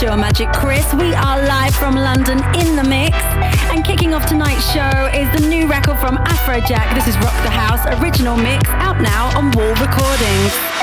Monsieur Magic Chris. We are live from London in the mix. And kicking off tonight's show is the new record from Afrojack. This is Rock the House, original mix, out now on Wall Recordings.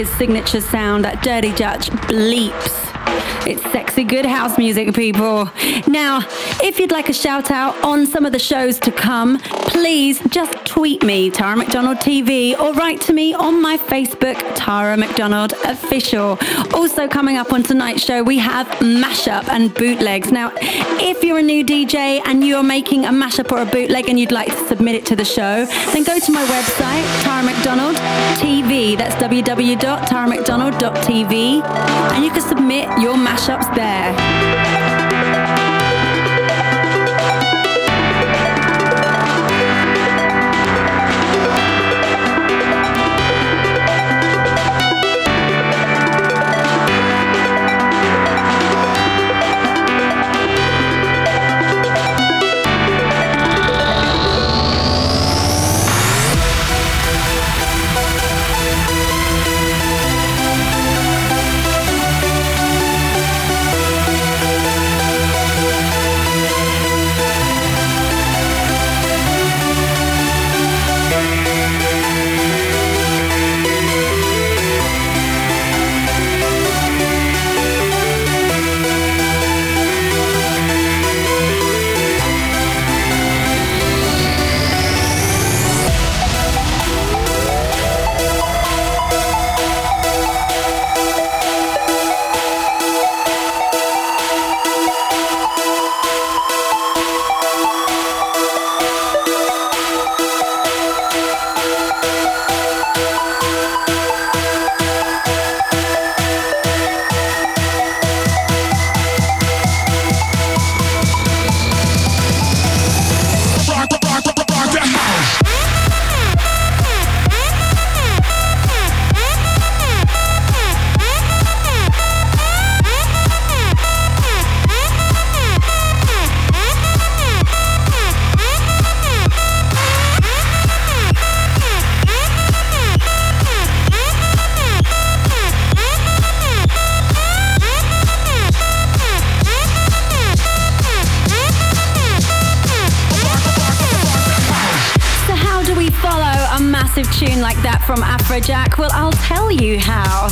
His signature sound, that Dirty Dutch bleeps. It's sexy good house music, people. Now, if you'd like a shout out on some of the shows to come, please just tweet me, Tara McDonald TV, or write to me on my Facebook, Tara McDonald Official. Also, coming up on tonight's show, we have mashup and bootlegs. Now, if you're a new DJ and you're making a mashup or a bootleg and you'd like to submit it to the show, then go to my website, Tara McDonald TV. That's www.taramcdonald.tv, and you can submit your mashups there. From Afrojack? Well, I'll tell you how.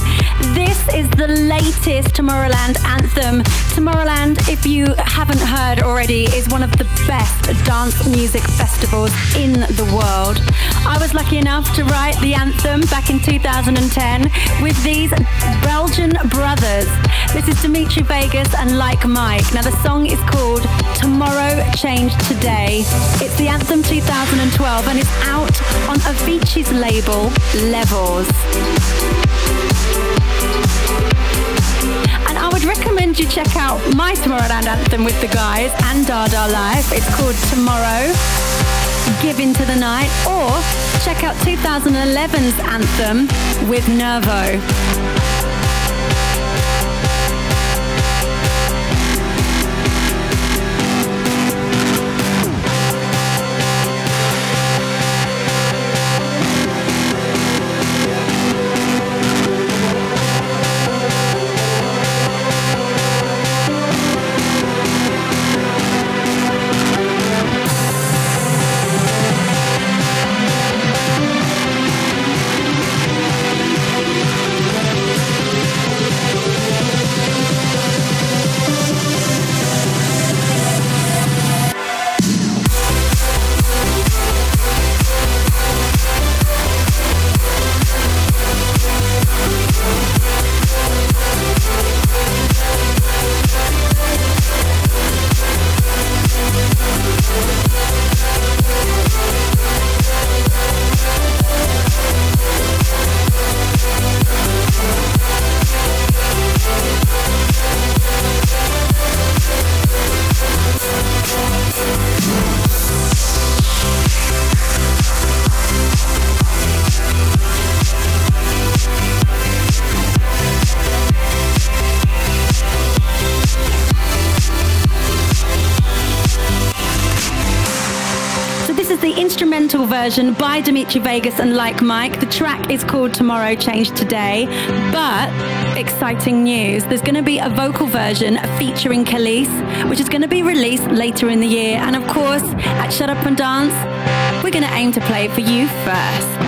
This is the latest Tomorrowland anthem. Tomorrowland, if you haven't heard already, is one of the best dance music festivals in the world. I was lucky enough to write the anthem back in 2010 with these Belgian brothers. This is Dimitri Vegas and Like Mike. Now, the song is called Tomorrow Changed Today. It's the anthem 2012 and it's out on Avicii's label, Levels. And I would recommend you check out my Tomorrowland anthem with the guys and Dada Life. It's called Tomorrow. Give Into the Night, or check out 2011's anthem with Nervo. Version by Dimitri Vegas and Like Mike. The track is called Tomorrow Changed Today. But exciting news there's going to be a vocal version featuring Kelis, which is going to be released later in the year. And of course, at Shut Up and Dance, we're going to aim to play it for you first.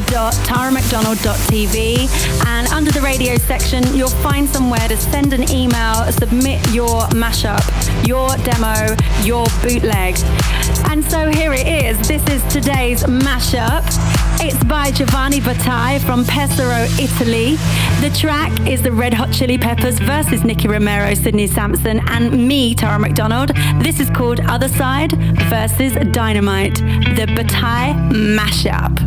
www.taramcdonald.tv. And under the radio section, you'll find somewhere to send an email, submit your mashup, your demo, your bootleg. And so here it is. This is today's mashup. It's by Giovanni Battai from Pesaro, Italy. The track is the Red Hot Chili Peppers versus Nicky Romero, Sidney Samson, and me, Tara McDonald. This is called Other Side versus Dynamite, the Battai mashup.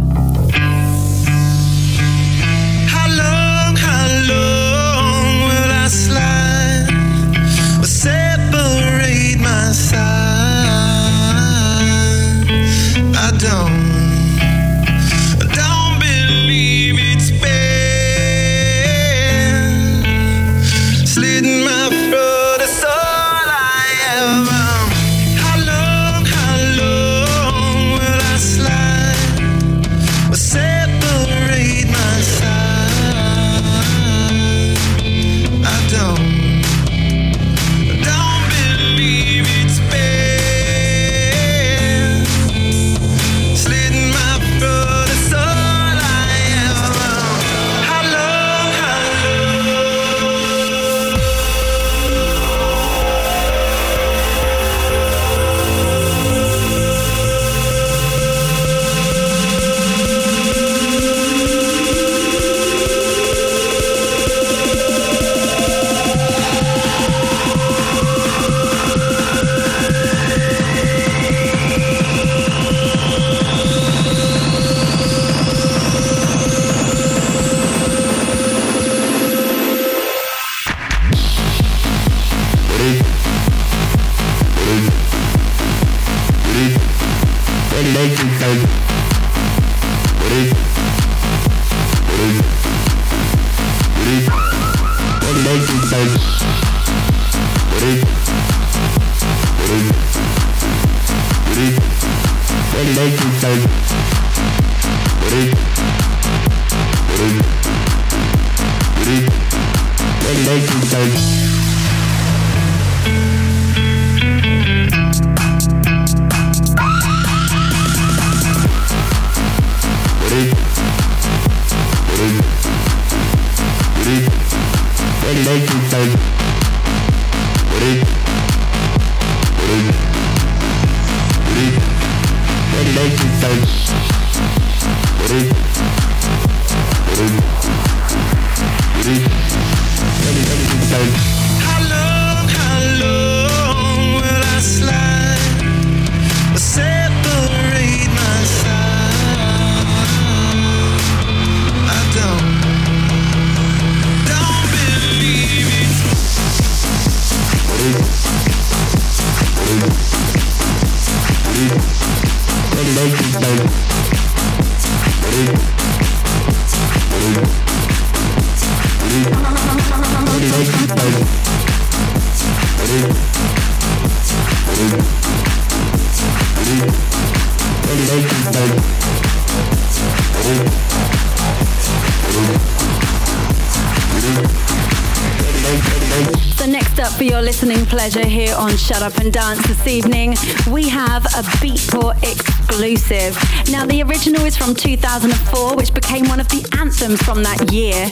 Pleasure here on Shut Up and Dance this evening. We have a Beatport exclusive. Now, the original is from 2004, which became one of the anthems from that year.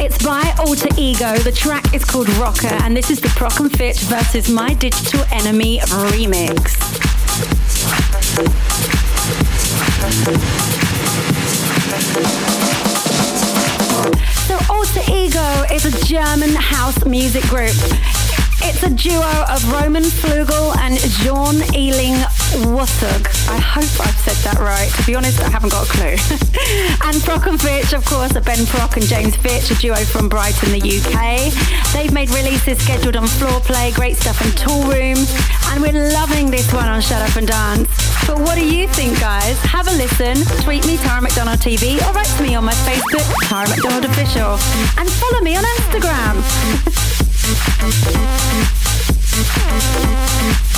It's by Alter Ego. The track is called Rocker, and this is the Prok and Fitch versus My Digital Enemy remix. So Alter Ego is a German house music group. It's a duo of Roman Flugel and Jean Eling Wassug. I hope I've said that right. To be honest, I haven't got a clue. and Prok and Fitch, of course, are Ben Prok and James Fitch, a duo from Brighton, the UK. They've made releases scheduled on Floorplay, great stuff in Toolroom, and we're loving this one on Shut Up and Dance. But what do you think, guys? Have a listen, tweet me, Tara McDonald TV, or write to me on my Facebook, Tara McDonald Official, and follow me on Instagram.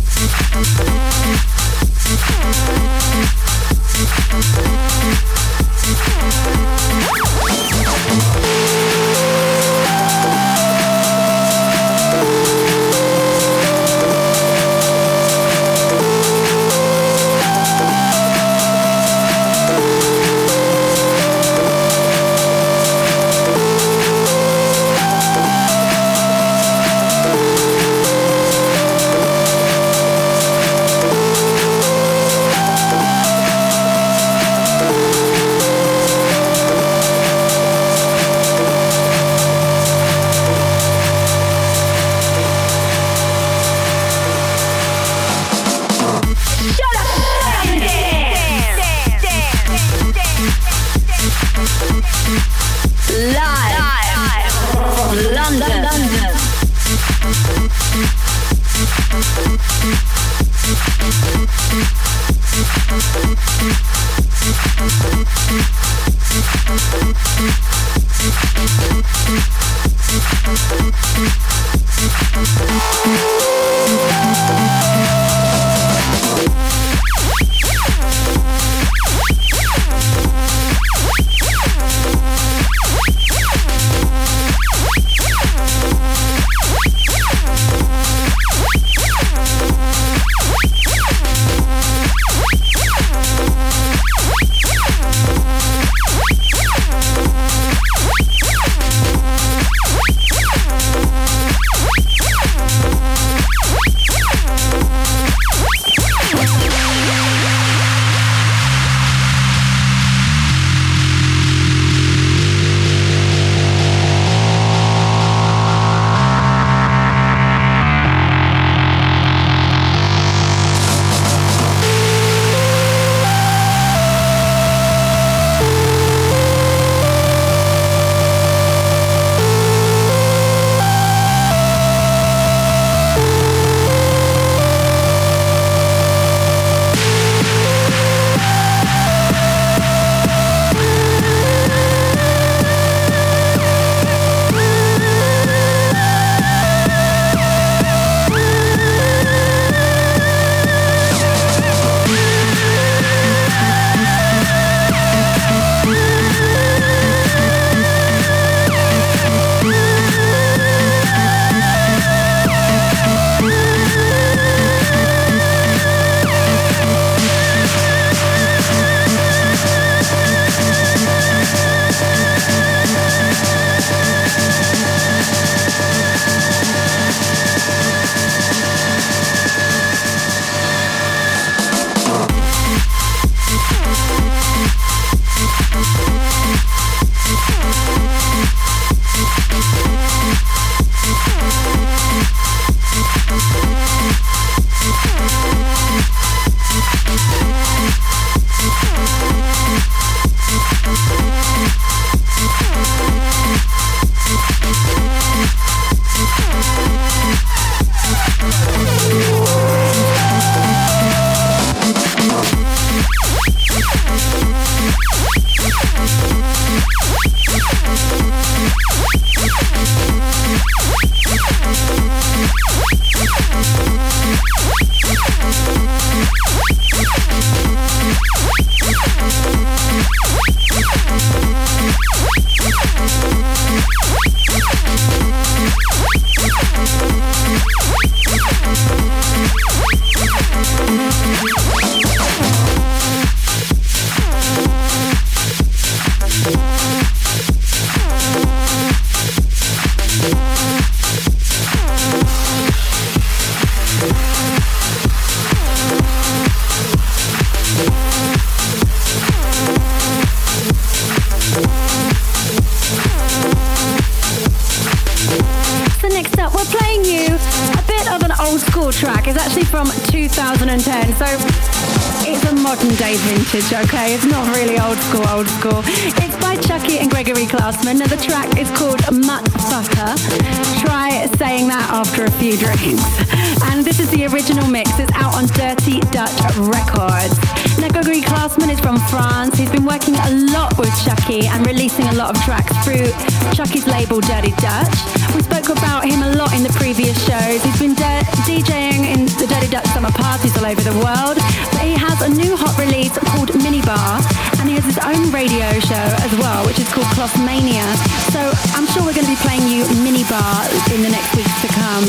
over the world. But he has a new hot release called Mini Bar, and he has his own radio show as well, which is called Clothmania. So I'm sure we're going to be playing you Mini Bar in the next weeks to come.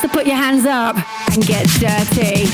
So put your hands up and get dirty.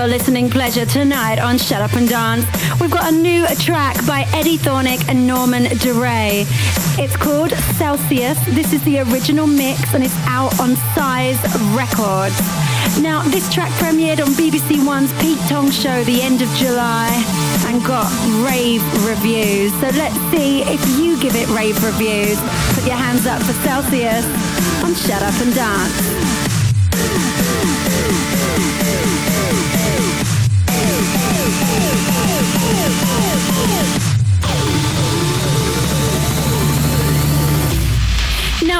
your listening pleasure tonight on Shut Up and Dance. We've got a new track by Eddie Thoneick and Norman Doray. It's called Celsius. This is the original mix and it's out on Size Records. Now, this track premiered on BBC One's Pete Tong show the end of July and got rave reviews. So let's see if you give it rave reviews. Put your hands up for Celsius on Shut Up and Dance.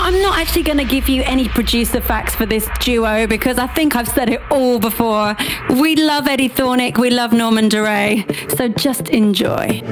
I'm not actually going to give you any producer facts for this duo because I think I've said it all before. We love Eddie Thoneick, we love Norman Doray, so just enjoy.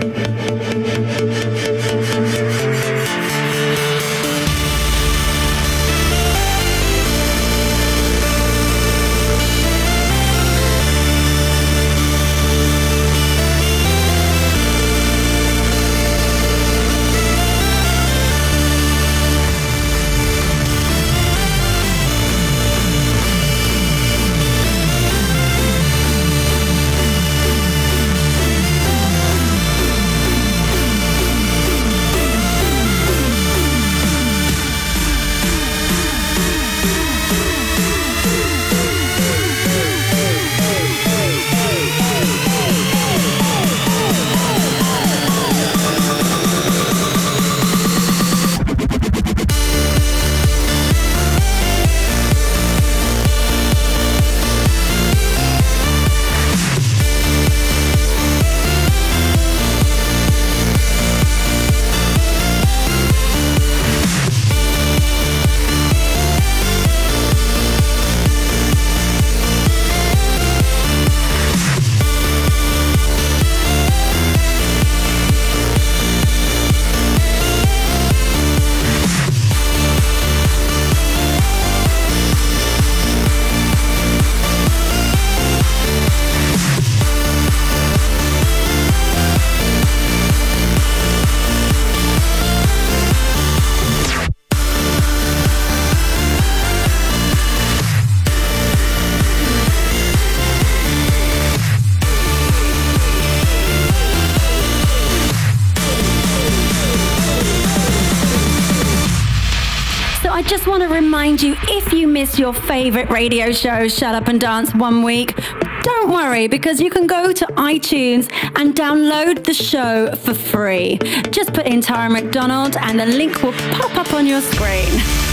Your favorite radio show, Shut Up and Dance, one week, don't worry because you can go to iTunes and download the show for free. Just put in Tara McDonald and the link will pop up on your screen.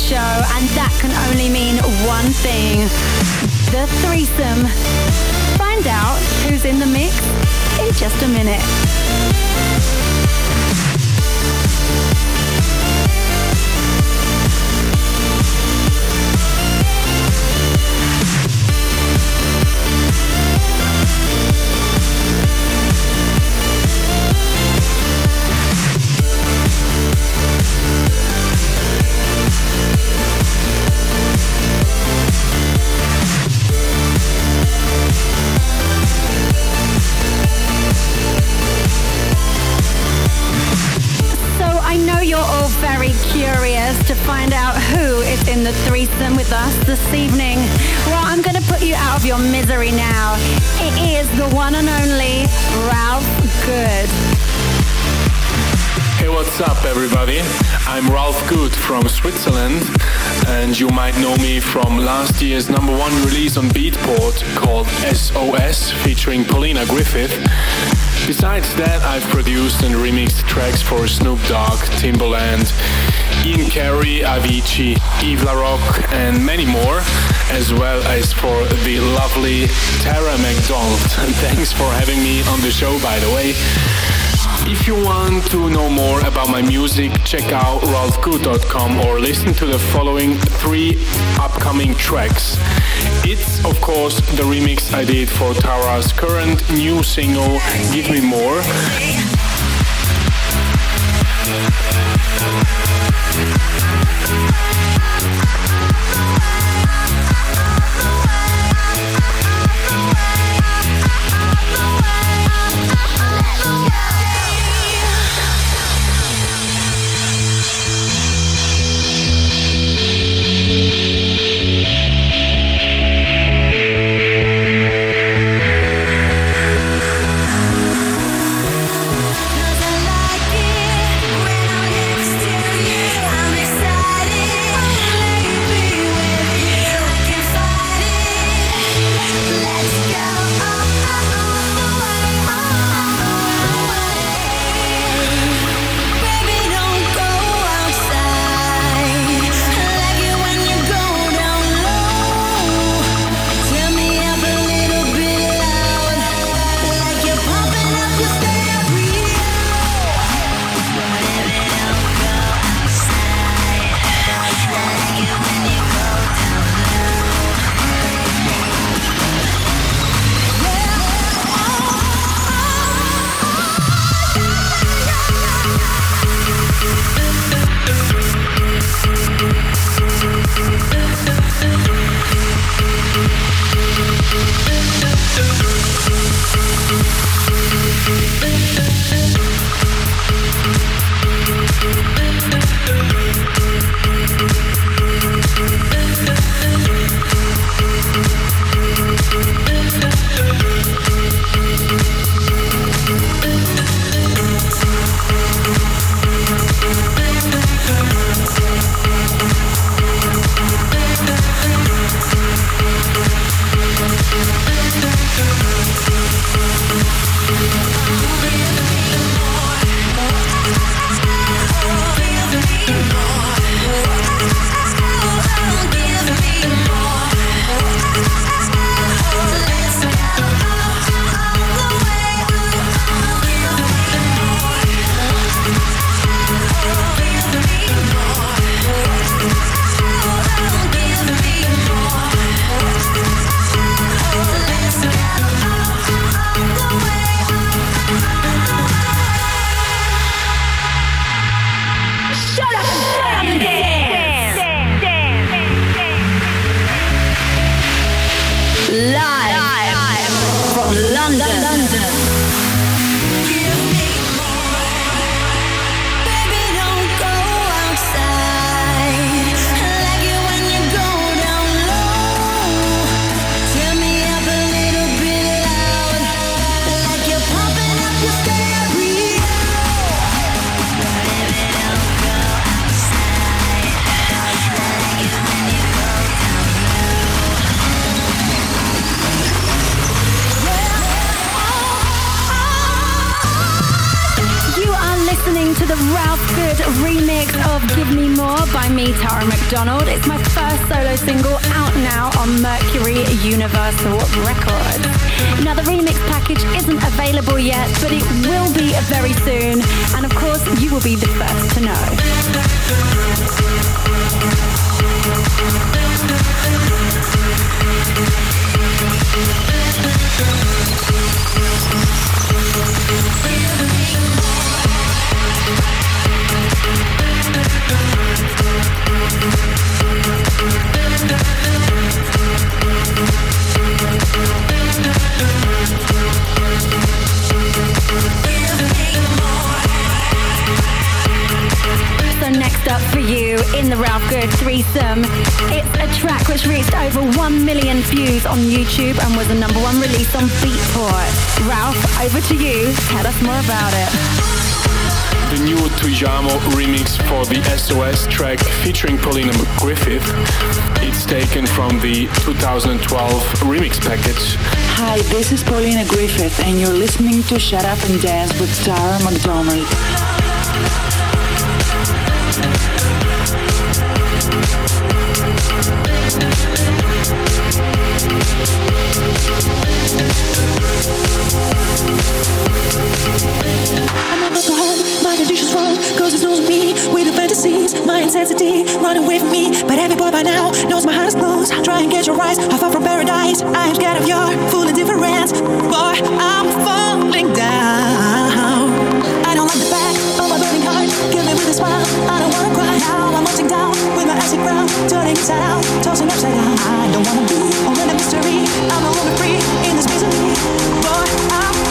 show, and that can only mean one thing the threesome. Find out who's in the mix in just a minute. evening. Well, I'm going to put you out of your misery now. It is the one and only Ralph Good. Hey, what's up, everybody? I'm Ralph Good from Switzerland, and you might know me from last year's number one release on Beatport called SOS featuring Paulina Griffith. Besides that, I've produced and remixed tracks for Snoop Dogg, Timbaland, Ian Carey, Avicii, Yves Larock, and many more, as well as for the lovely Tara McDonald. Thanks for having me on the show, by the way. If you want to know more about my music, check out ralphgood.com or listen to the following three upcoming tracks. It's, of course, the remix I did for Tara's current new single, Give Me More. On YouTube and was the number one release on Beatport. Ralph, over to you. Tell us more about it. the new Tujamo remix for the SOS track featuring Polina Griffith. It's taken from the 2012 remix package. Hi, this is Polina Griffith, and you're listening to Shut Up and Dance with Tara McDonald. I'm scared of your full indifference. Boy, I'm falling down. Now. I'm melting down with my crown, turning inside out, tossing upside down. I don't wanna be only a mystery. I'm no longer free in this misery. Boy, I'm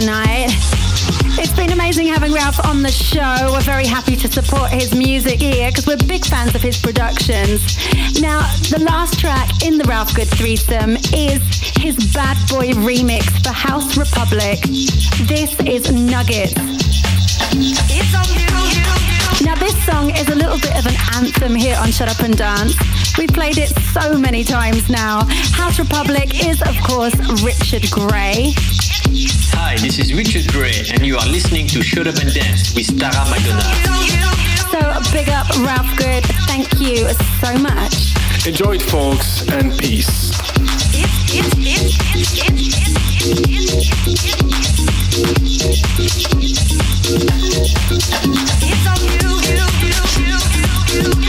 tonight. It's been amazing having Ralph on the show. We're very happy to support his music here because we're big fans of his productions. Now, the last track in the Ralph Good threesome is his Bad Boy remix for House Republic. This is Nuggets. Now, this song is a little bit of an anthem here on Shut Up and Dance. We've played it so many times now. House Republic is, of course, Richard Grey. Hi, this is Richard Grey, and you are listening to Shut Up and Dance with Tara McDonald. So big up Ralph Good. Thank you so much. Enjoy it, folks, and peace. It's on you, you, you, you, you.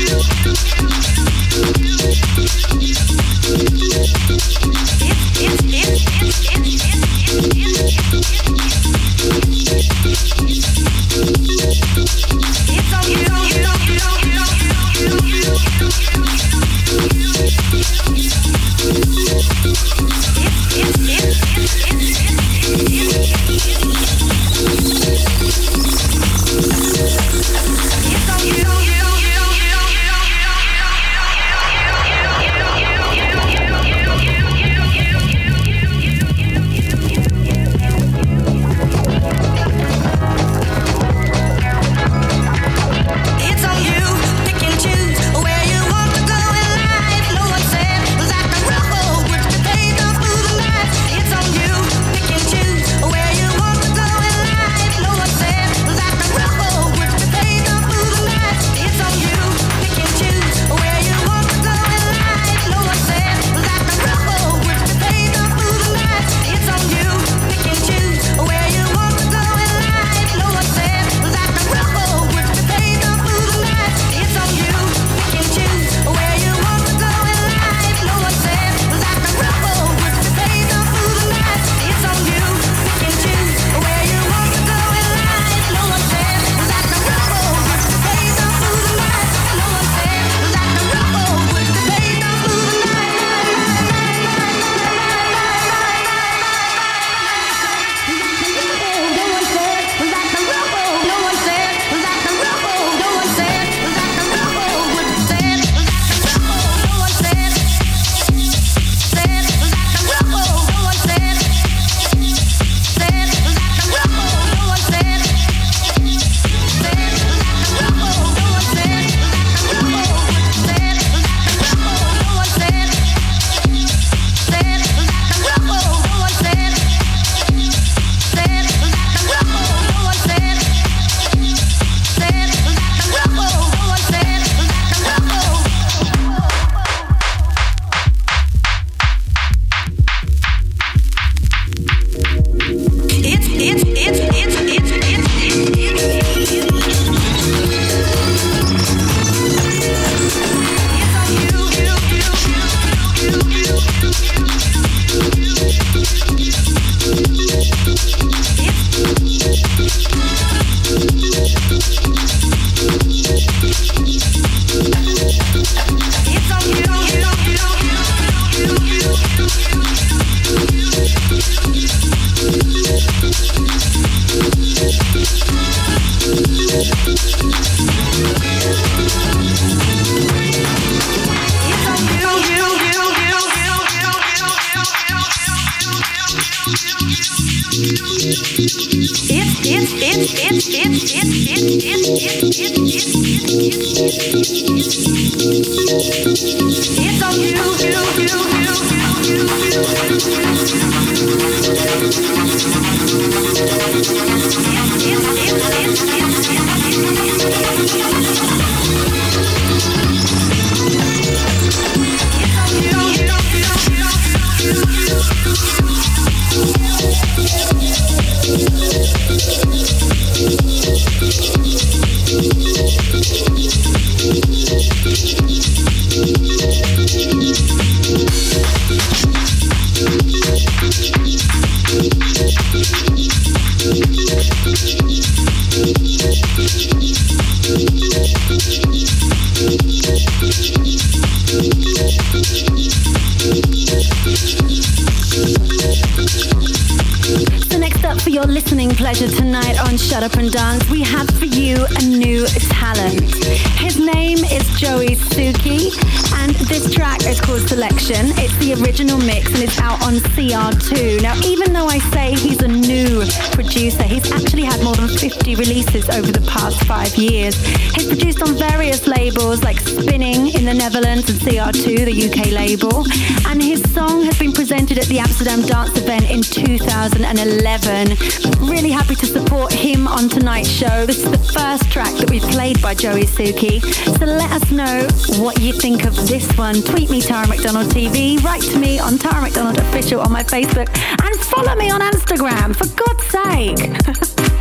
Pleasure tonight on Shut Up and Dance. We have for you a new talent. His name is Joey Suki, and this track is called Selection. It's the original mix and it's out on CR2. Now, even though I say he's a new producer, he's actually had more than 50 releases over the past five years. He's produced on various labels like Spinnin' in the Netherlands and CR2, the UK label, and his song has been presented at the Amsterdam Dance Event in 2011. Really happy to support him on tonight's show. This is the first track that we've played by Joey Suki. So let us know what you think of this one. Tweet me Tara McDonald TV, write to me on Tara McDonald Official on my Facebook, and follow me on Instagram, for God's sake.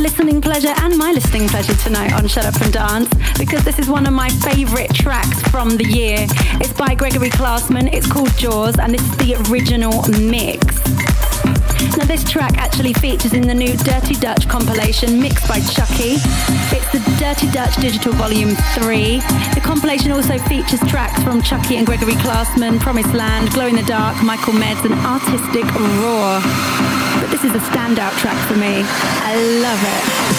listening pleasure and my listening pleasure tonight on Shut Up and Dance because this is one of my favorite tracks from the year. It's by Gregori Klosman, it's called Jaws, and this is the original mix. Now, this track actually features in the new Dirty Dutch compilation mixed by Chuckie. It's the Dirty Dutch Digital Volume 3. The compilation also features tracks from Chuckie and Gregori Klosman, Promised Land, Glow in the Dark, Michael Meds, and Artistic Raw. This is a standout track for me. I love it.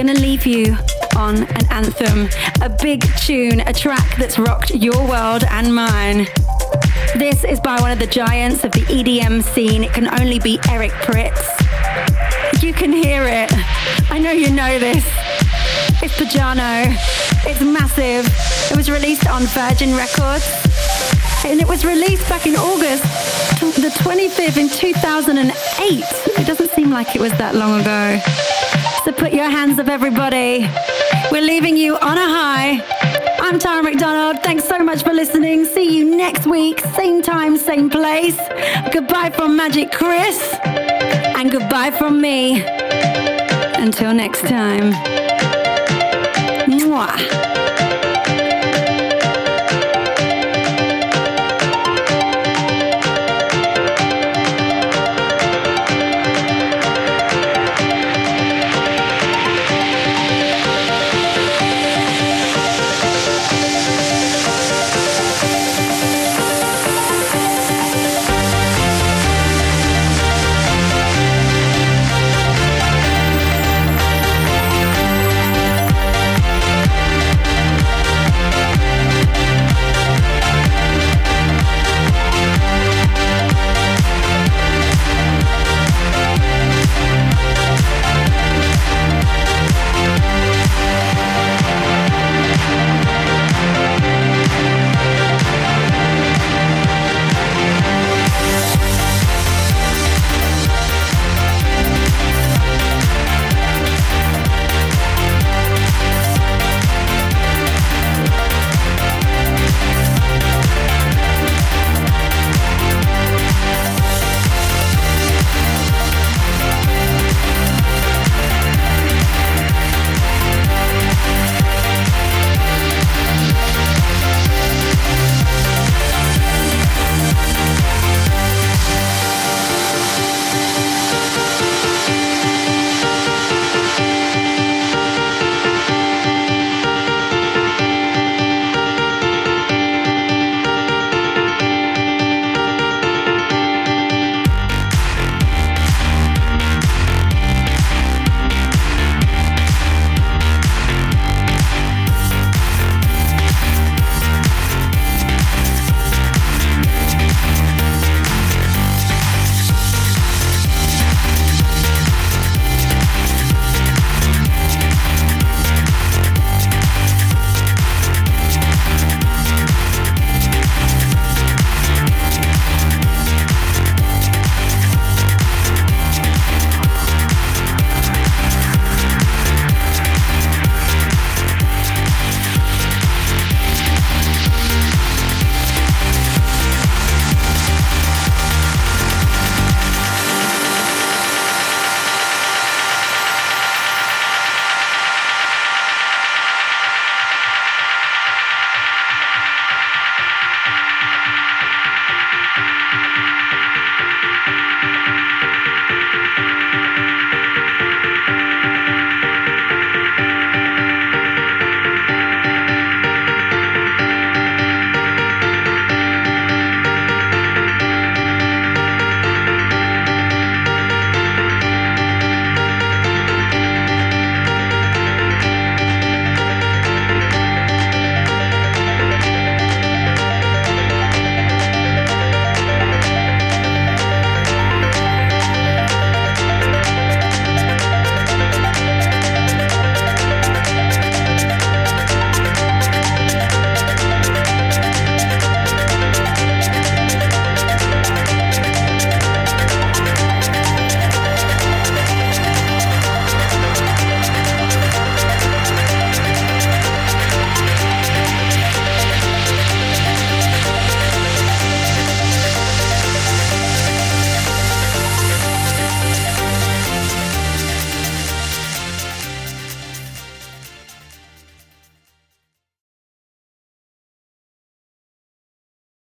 Going to leave you on an anthem, a big tune, a track that's rocked your world and mine. This is by one of the giants of the EDM scene. It can only be Eric Prydz. You can hear it. I know you know this. It's Pjanoo. It's massive. It was released on Virgin Records. And it was released back in August the 25th in 2008. It doesn't seem like it was that long ago. So put your hands up, everybody. We're leaving you on a high. I'm Tara McDonald. Thanks so much for listening. See you next week, same time, same place. Goodbye from Magic Chris. And goodbye from me. Until next time. Mwah.